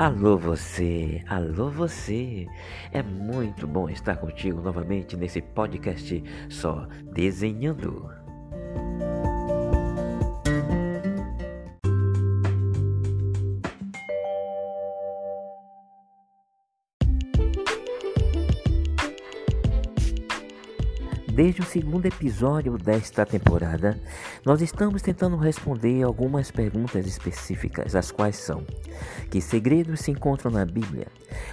Alô você, alô você. É muito bom estar contigo novamente nesse podcast só desenhando. Desde o segundo episódio desta temporada, nós estamos tentando responder algumas perguntas específicas, as quais são: que segredos se encontram na Bíblia?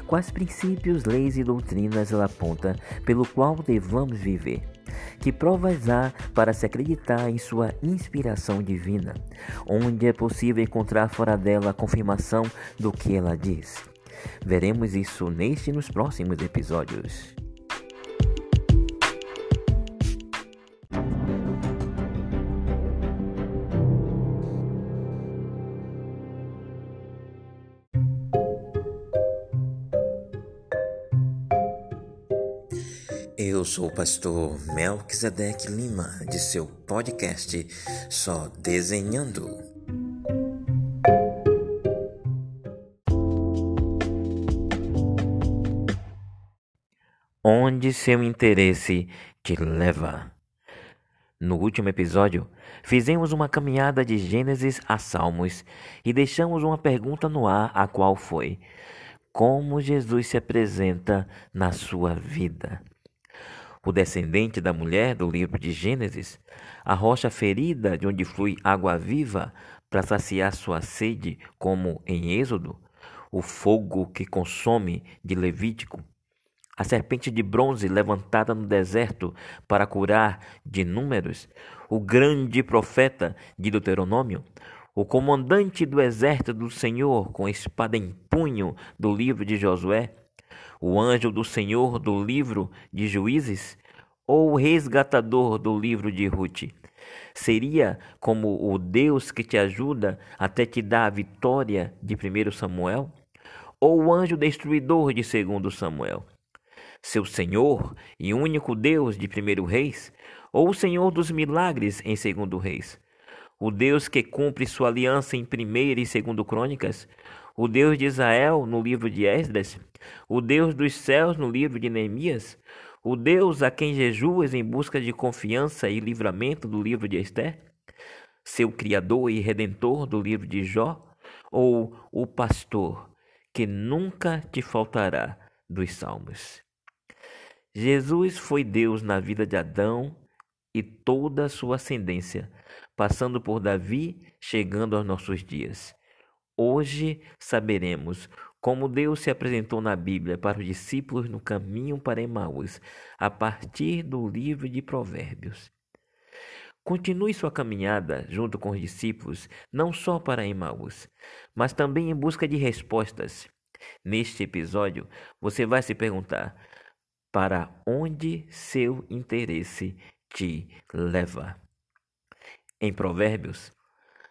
Quais princípios, leis e doutrinas ela aponta pelo qual devamos viver? Que provas há para se acreditar em sua inspiração divina? Onde é possível encontrar fora dela a confirmação do que ela diz? Veremos isso neste e nos próximos episódios. Sou o pastor Melquisedeque Lima, de seu podcast Só Desenhando. Onde seu interesse te leva. No último episódio, fizemos uma caminhada de Gênesis a Salmos e deixamos uma pergunta no ar, a qual foi: Como Jesus se apresenta na sua vida? O descendente da mulher do livro de Gênesis, a rocha ferida de onde flui água viva para saciar sua sede, como em Êxodo, o fogo que consome de Levítico, a serpente de bronze levantada no deserto para curar de números, o grande profeta de Deuteronômio, o comandante do exército do Senhor com espada em punho do livro de Josué, o anjo do Senhor do livro de Juízes ou o resgatador do livro de Ruth? Seria como o Deus que te ajuda até te dar a vitória de 1 Samuel? Ou o anjo destruidor de 2 Samuel? Seu Senhor e único Deus de 1 Reis? Ou o Senhor dos milagres em 2 Reis? O Deus que cumpre sua aliança em 1 e 2 Crônicas? O Deus de Israel no livro de Esdras, o Deus dos céus no livro de Neemias, o Deus a quem jejuas em busca de confiança e livramento do livro de Esther, seu Criador e Redentor do livro de Jó, ou o pastor que nunca te faltará dos Salmos. Jesus foi Deus na vida de Adão e toda a sua ascendência, passando por Davi, chegando aos nossos dias. Hoje saberemos como Deus se apresentou na Bíblia para os discípulos no caminho para Emaús, a partir do livro de Provérbios. Continue sua caminhada junto com os discípulos, não só para Emaús, mas também em busca de respostas. Neste episódio, você vai se perguntar: para onde seu interesse te leva? Em Provérbios,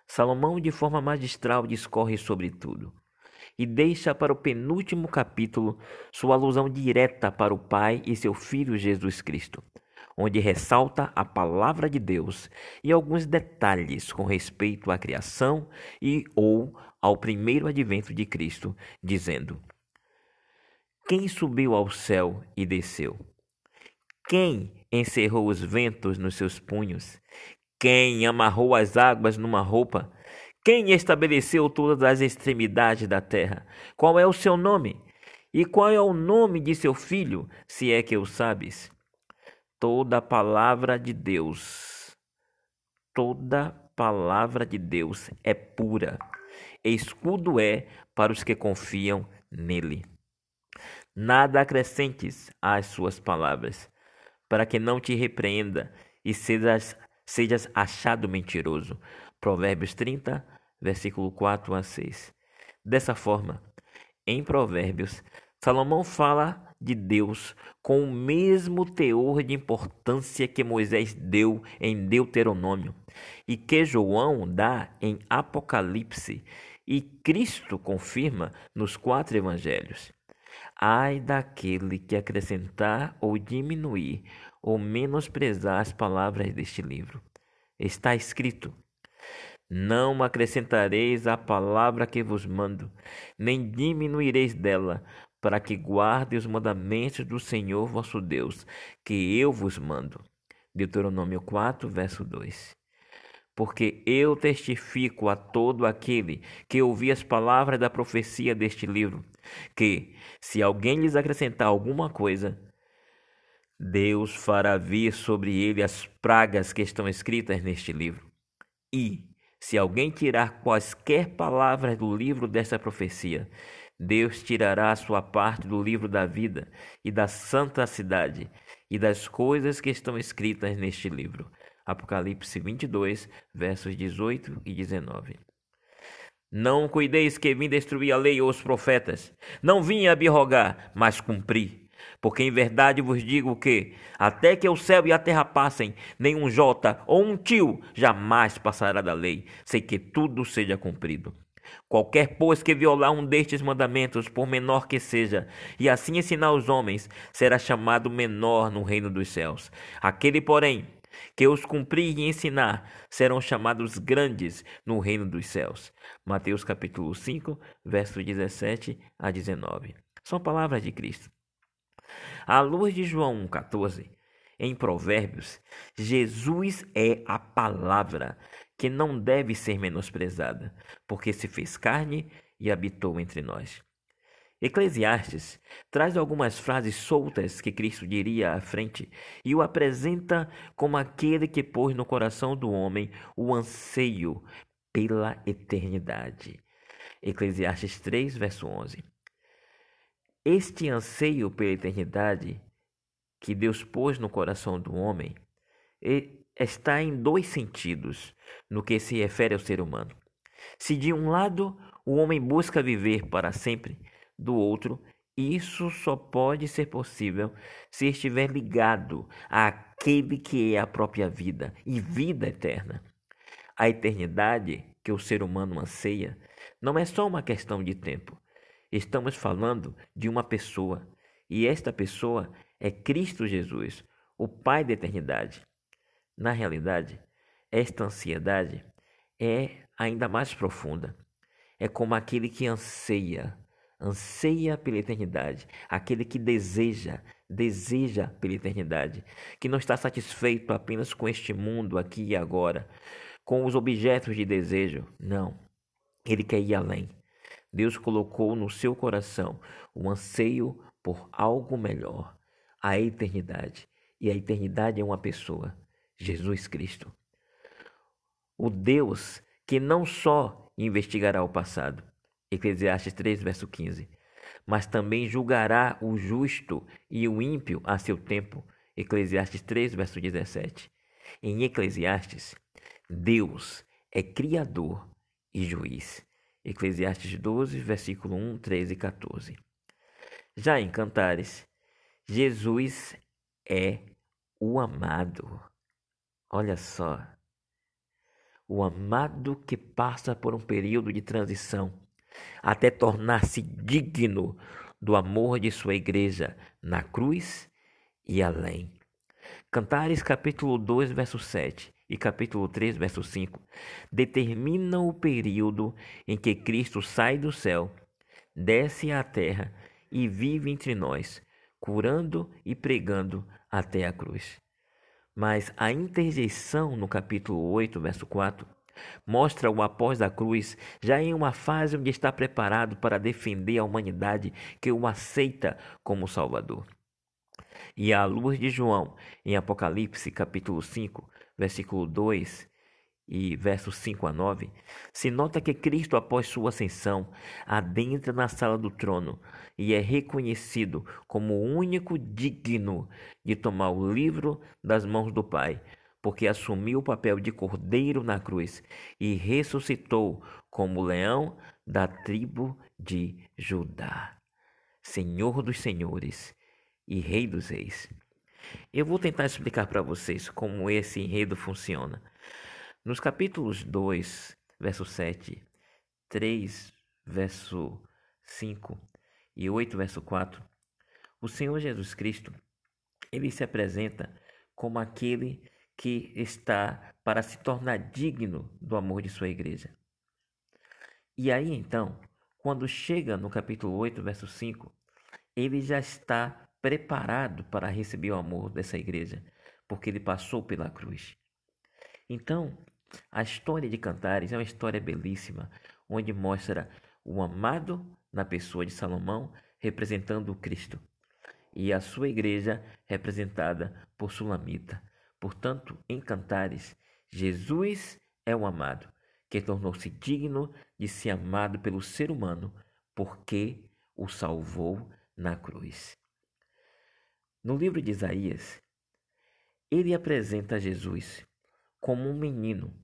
Salomão, de forma magistral, discorre sobre tudo e deixa para o penúltimo capítulo sua alusão direta para o Pai e seu Filho Jesus Cristo, onde ressalta a palavra de Deus e alguns detalhes com respeito à criação e ou ao primeiro advento de Cristo, dizendo: Quem subiu ao céu e desceu? Quem encerrou os ventos nos seus punhos? Quem amarrou as águas numa roupa? Quem estabeleceu todas as extremidades da terra? Qual é o seu nome? E qual é o nome de seu filho, se é que o sabes? Toda palavra de Deus, toda palavra de Deus é pura, escudo é para os que confiam nele. Nada acrescentes às suas palavras, para que não te repreenda e sejas sejas achado mentiroso. Provérbios 30, versículo 4 a 6. Dessa forma, em Provérbios, Salomão fala de Deus com o mesmo teor de importância que Moisés deu em Deuteronômio e que João dá em Apocalipse e Cristo confirma nos quatro evangelhos. Ai daquele que acrescentar ou diminuir ou menosprezar as palavras deste livro. Está escrito: Não acrescentareis a palavra que vos mando, nem diminuireis dela, para que guarde os mandamentos do Senhor vosso Deus, que eu vos mando. Deuteronômio 4, verso 2. Porque eu testifico a todo aquele que ouvir as palavras da profecia deste livro, que, se alguém lhes acrescentar alguma coisa, Deus fará vir sobre ele as pragas que estão escritas neste livro. E, se alguém tirar quaisquer palavras do livro desta profecia, Deus tirará a sua parte do livro da vida e da santa cidade e das coisas que estão escritas neste livro. Apocalipse 22, versos 18 e 19. Não cuideis que vim destruir a lei ou os profetas. Não vim abirrogar, mas cumprir. Porque em verdade vos digo que, até que o céu e a terra passem, nenhum jota ou um tio jamais passará da lei, sem que tudo seja cumprido. Qualquer, pois, que violar um destes mandamentos, por menor que seja, e assim ensinar os homens, será chamado menor no reino dos céus. Aquele, porém, que os cumprir e ensinar, serão chamados grandes no reino dos céus. Mateus capítulo 5, versos 17 a 19. São palavras de Cristo. À luz de João 1,14, em Provérbios, Jesus é a palavra que não deve ser menosprezada, porque se fez carne e habitou entre nós. Eclesiastes traz algumas frases soltas que Cristo diria à frente e o apresenta como aquele que pôs no coração do homem o anseio pela eternidade. Eclesiastes 3, verso 11. Este anseio pela eternidade que Deus pôs no coração do homem está em dois sentidos no que se refere ao ser humano. Se de um lado o homem busca viver para sempre, do outro, isso só pode ser possível se estiver ligado àquele que é a própria vida e vida eterna. A eternidade que o ser humano anseia não é só uma questão de tempo. Estamos falando de uma pessoa, e esta pessoa é Cristo Jesus, o Pai da eternidade. Na realidade, esta ansiedade é ainda mais profunda. É como aquele que anseia, anseia pela eternidade, aquele que deseja, deseja pela eternidade, que não está satisfeito apenas com este mundo aqui e agora, com os objetos de desejo. Não. Ele quer ir além. Deus colocou no seu coração o anseio por algo melhor, a eternidade. E a eternidade é uma pessoa. Jesus Cristo. O Deus que não só investigará o passado, Eclesiastes 3, verso 15, mas também julgará o justo e o ímpio a seu tempo, Eclesiastes 3, verso 17. Em Eclesiastes, Deus é criador e juiz. Eclesiastes 12, versículo 1, 13 e 14. Já em Cantares, Jesus é o amado. Olha só. O amado que passa por um período de transição até tornar-se digno do amor de sua igreja na cruz e além. Cantares capítulo 2, verso 7 e capítulo 3, verso 5 determinam o período em que Cristo sai do céu, desce à terra e vive entre nós, curando e pregando até a cruz. Mas a interjeição no capítulo 8, verso 4, mostra o após da cruz já em uma fase onde está preparado para defender a humanidade que o aceita como Salvador. E à luz de João, em Apocalipse capítulo 5, versículo 2 e versos 5 a 9, se nota que Cristo, após sua ascensão, adentra na sala do trono e é reconhecido como o único digno de tomar o livro das mãos do Pai, porque assumiu o papel de cordeiro na cruz e ressuscitou como leão da tribo de Judá, Senhor dos senhores e Rei dos reis. Eu vou tentar explicar para vocês como esse enredo funciona. Nos capítulos 2, verso 7, 3, verso 5 e 8, verso 4, o Senhor Jesus Cristo, ele se apresenta como aquele que está para se tornar digno do amor de sua igreja. E aí então, quando chega no capítulo 8, verso 5, ele já está preparado para receber o amor dessa igreja, porque ele passou pela cruz. Então, a história de Cantares é uma história belíssima, onde mostra o amado na pessoa de Salomão representando o Cristo e a sua igreja representada por Sulamita. Portanto, em Cantares, Jesus é o amado, que tornou-se digno de ser amado pelo ser humano, porque o salvou na cruz. No livro de Isaías, ele apresenta Jesus como um menino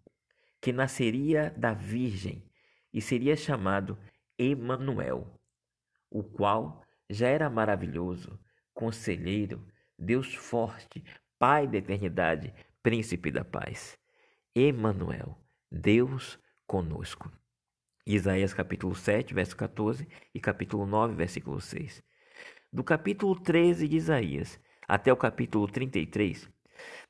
que nasceria da Virgem e seria chamado Emanuel, o qual já era maravilhoso, conselheiro, Deus forte, Pai da eternidade, príncipe da paz. Emanuel, Deus conosco. Isaías capítulo 7, verso 14 e capítulo 9, versículo 6. Do capítulo 13 de Isaías até o capítulo 33,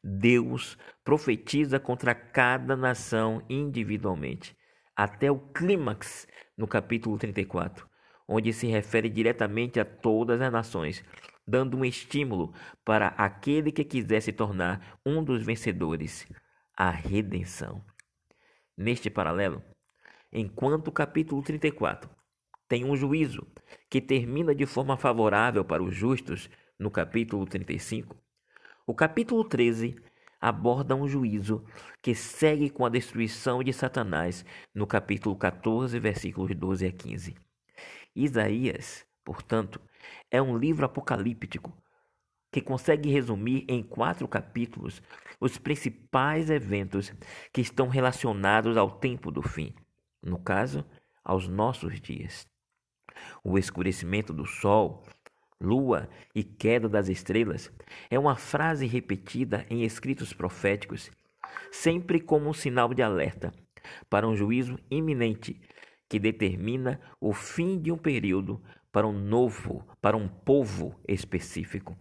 Deus profetiza contra cada nação individualmente, até o clímax no capítulo 34, onde se refere diretamente a todas as nações, dando um estímulo para aquele que quiser se tornar um dos vencedores, a redenção. Neste paralelo, enquanto o capítulo 34 tem um juízo que termina de forma favorável para os justos no capítulo 35, o capítulo 13 aborda um juízo que segue com a destruição de Satanás no capítulo 14, versículos 12 a 15. Isaías, portanto, é um livro apocalíptico que consegue resumir em quatro capítulos os principais eventos que estão relacionados ao tempo do fim, no caso, aos nossos dias. O escurecimento do sol, lua e queda das estrelas é uma frase repetida em escritos proféticos, sempre como um sinal de alerta para um juízo iminente que determina o fim de um período para um novo, para um povo específico.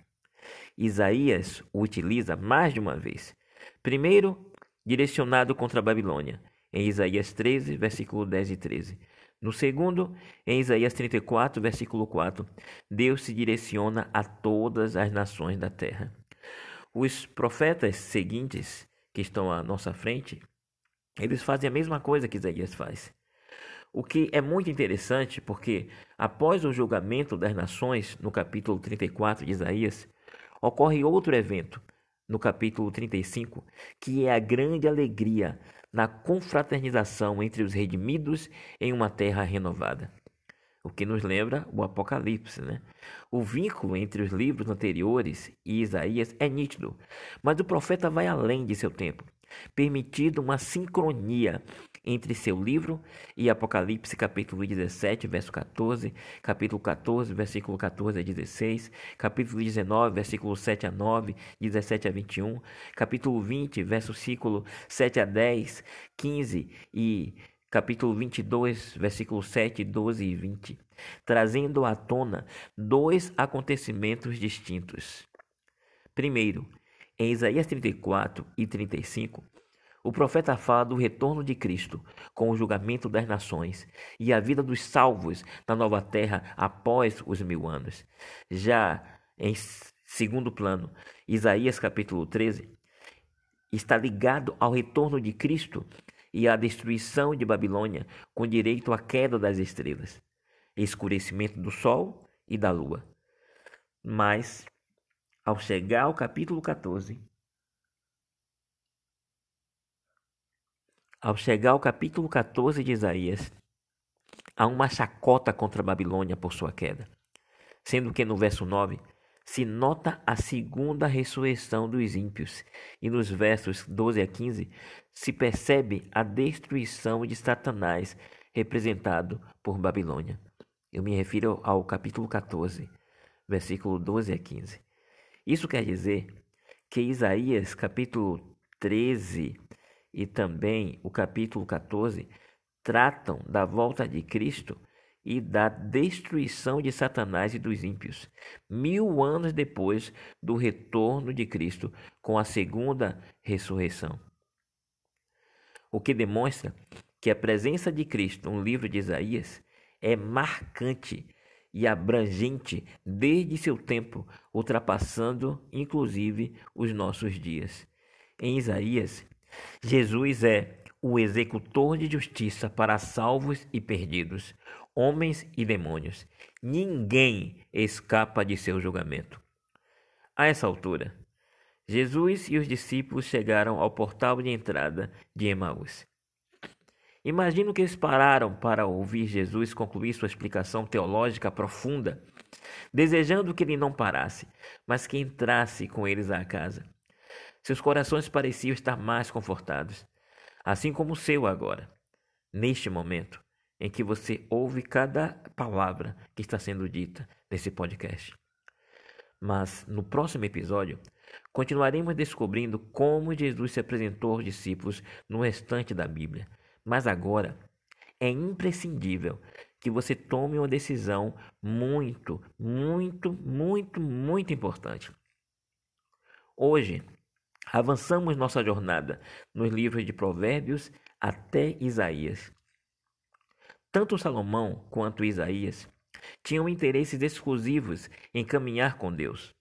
Isaías o utiliza mais de uma vez. Primeiro, direcionado contra a Babilônia, em Isaías 13, versículo 10 e 13. No segundo, em Isaías 34, versículo 4, Deus se direciona a todas as nações da terra. Os profetas seguintes, que estão à nossa frente, eles fazem a mesma coisa que Isaías faz. O que é muito interessante porque, após o julgamento das nações, no capítulo 34 de Isaías, ocorre outro evento, no capítulo 35, que é a grande alegria na confraternização entre os redimidos em uma terra renovada. O que nos lembra o Apocalipse, né? O vínculo entre os livros anteriores e Isaías é nítido, mas o profeta vai além de seu tempo, permitindo uma sincronia entre seu livro e Apocalipse capítulo 17, verso 14, capítulo 14, versículo 14 a 16, capítulo 19, versículo 7 a 9, 17 a 21, capítulo 20, versículo 7 a 10, 15 e capítulo 22, versículo 7, 12 e 20, trazendo à tona dois acontecimentos distintos. Primeiro, em Isaías 34 e 35, o profeta fala do retorno de Cristo com o julgamento das nações e a vida dos salvos na nova terra após os mil anos. Já em segundo plano, Isaías capítulo 13 está ligado ao retorno de Cristo e à destruição de Babilônia, com direito à queda das estrelas, escurecimento do sol e da lua. Mas, ao chegar ao capítulo 14, Ao chegar ao capítulo 14 de Isaías, há uma chacota contra a Babilônia por sua queda, sendo que no verso 9 se nota a segunda ressurreição dos ímpios, e nos versos 12 a 15 se percebe a destruição de Satanás, representado por Babilônia. Eu me refiro ao capítulo 14, versículo 12 a 15. Isso quer dizer que Isaías, capítulo 13, e também o capítulo 14 tratam da volta de Cristo e da destruição de Satanás e dos ímpios, mil anos depois do retorno de Cristo com a segunda ressurreição. O que demonstra que a presença de Cristo no livro de Isaías é marcante e abrangente desde seu tempo, ultrapassando inclusive os nossos dias. Em Isaías, Jesus é o executor de justiça para salvos e perdidos, homens e demônios. Ninguém escapa de seu julgamento. A essa altura, Jesus e os discípulos chegaram ao portal de entrada de Emaús. Imagino que eles pararam para ouvir Jesus concluir sua explicação teológica profunda, desejando que ele não parasse, mas que entrasse com eles à casa. Seus corações pareciam estar mais confortados, assim como o seu agora, neste momento em que você ouve cada palavra que está sendo dita nesse podcast. Mas no próximo episódio, continuaremos descobrindo como Jesus se apresentou aos discípulos no restante da Bíblia mas agora é imprescindível que você tome uma decisão muito, muito, muito, muito importante. Hoje, avançamos nossa jornada nos livros de Provérbios até Isaías. Tanto Salomão quanto Isaías tinham interesses exclusivos em caminhar com Deus.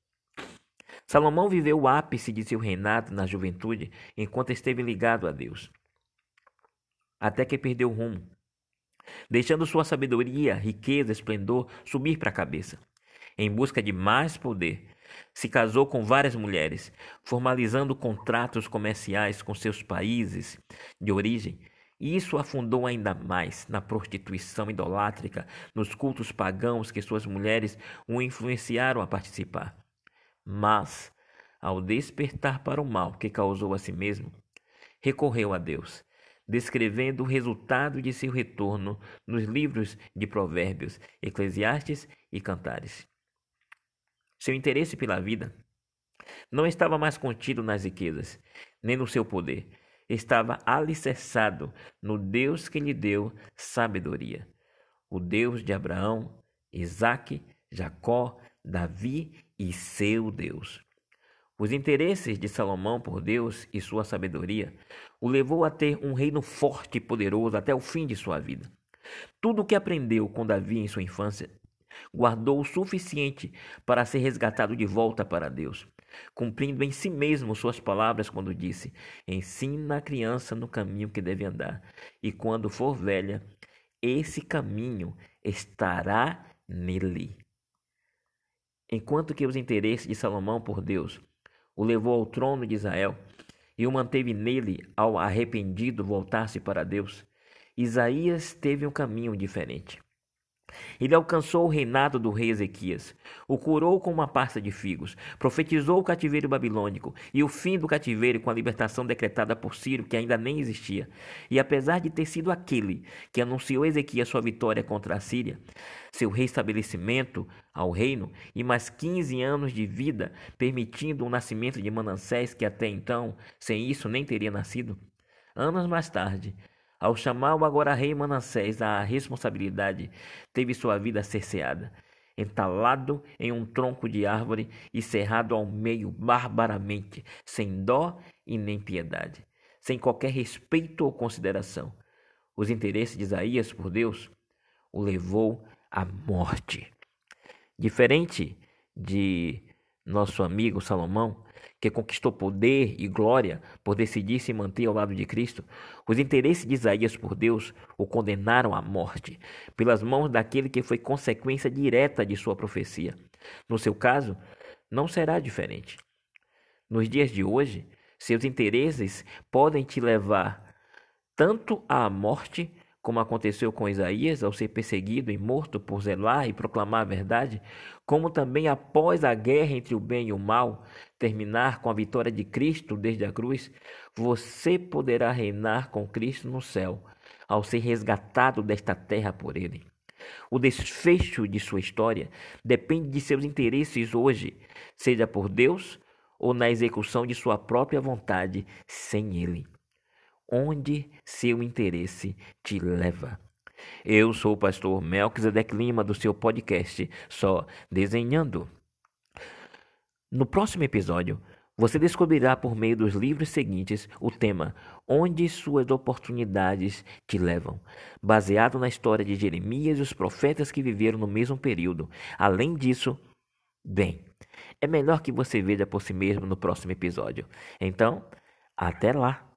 Salomão viveu o ápice de seu reinado na juventude enquanto esteve ligado a Deus até que perdeu o rumo, deixando sua sabedoria, riqueza, esplendor subir para a cabeça. Em busca de mais poder, se casou com várias mulheres, formalizando contratos comerciais com seus países de origem, e isso afundou ainda mais na prostituição idolátrica, nos cultos pagãos que suas mulheres o influenciaram a participar. Mas, ao despertar para o mal que causou a si mesmo, recorreu a Deus descrevendo o resultado de seu retorno nos livros de Provérbios, Eclesiastes e Cantares. Seu interesse pela vida não estava mais contido nas riquezas, nem no seu poder. Estava alicerçado no Deus que lhe deu sabedoria, o Deus de Abraão, Isaque, Jacó, Davi e seu Deus. Os interesses de Salomão por Deus e sua sabedoria o levou a ter um reino forte e poderoso até o fim de sua vida. Tudo o que aprendeu com Davi em sua infância guardou o suficiente para ser resgatado de volta para Deus, cumprindo em si mesmo suas palavras quando disse: Ensina a criança no caminho que deve andar, e quando for velha, esse caminho estará nele. Enquanto que os interesses de Salomão por Deus o levou ao trono de Israel e o manteve nele ao arrependido voltar-se para Deus, Isaías teve um caminho diferente. Ele alcançou o reinado do rei Ezequias, o curou com uma pasta de figos, profetizou o cativeiro babilônico e o fim do cativeiro com a libertação decretada por Ciro, que ainda nem existia. E apesar de ter sido aquele que anunciou Ezequias sua vitória contra a Síria, seu restabelecimento ao reino e mais 15 anos de vida, permitindo o nascimento de Manassés, que até então, sem isso, nem teria nascido. Anos mais tarde, ao chamar o agora rei Manassés à responsabilidade, teve sua vida cerceada, entalado em um tronco de árvore e cerrado ao meio barbaramente, sem dó e nem piedade, sem qualquer respeito ou consideração. Os interesses de Isaías por Deus o levou à morte. Diferente de nosso amigo Salomão, que conquistou poder e glória por decidir se manter ao lado de Cristo, os interesses de Isaías por Deus o condenaram à morte, pelas mãos daquele que foi consequência direta de sua profecia. No seu caso, não será diferente. Nos dias de hoje, seus interesses podem te levar tanto à morte como aconteceu com Isaías ao ser perseguido e morto por zelar e proclamar a verdade, como também após a guerra entre o bem e o mal terminar com a vitória de Cristo desde a cruz, você poderá reinar com Cristo no céu, ao ser resgatado desta terra por Ele. O desfecho de sua história depende de seus interesses hoje, seja por Deus ou na execução de sua própria vontade sem Ele onde seu interesse te leva. Eu sou o pastor Melquisedeque Lima do seu podcast Só Desenhando. No próximo episódio, você descobrirá por meio dos livros seguintes o tema Onde suas oportunidades te levam, baseado na história de Jeremias e os profetas que viveram no mesmo período. Além disso, bem, é melhor que você veja por si mesmo no próximo episódio. Então, até lá!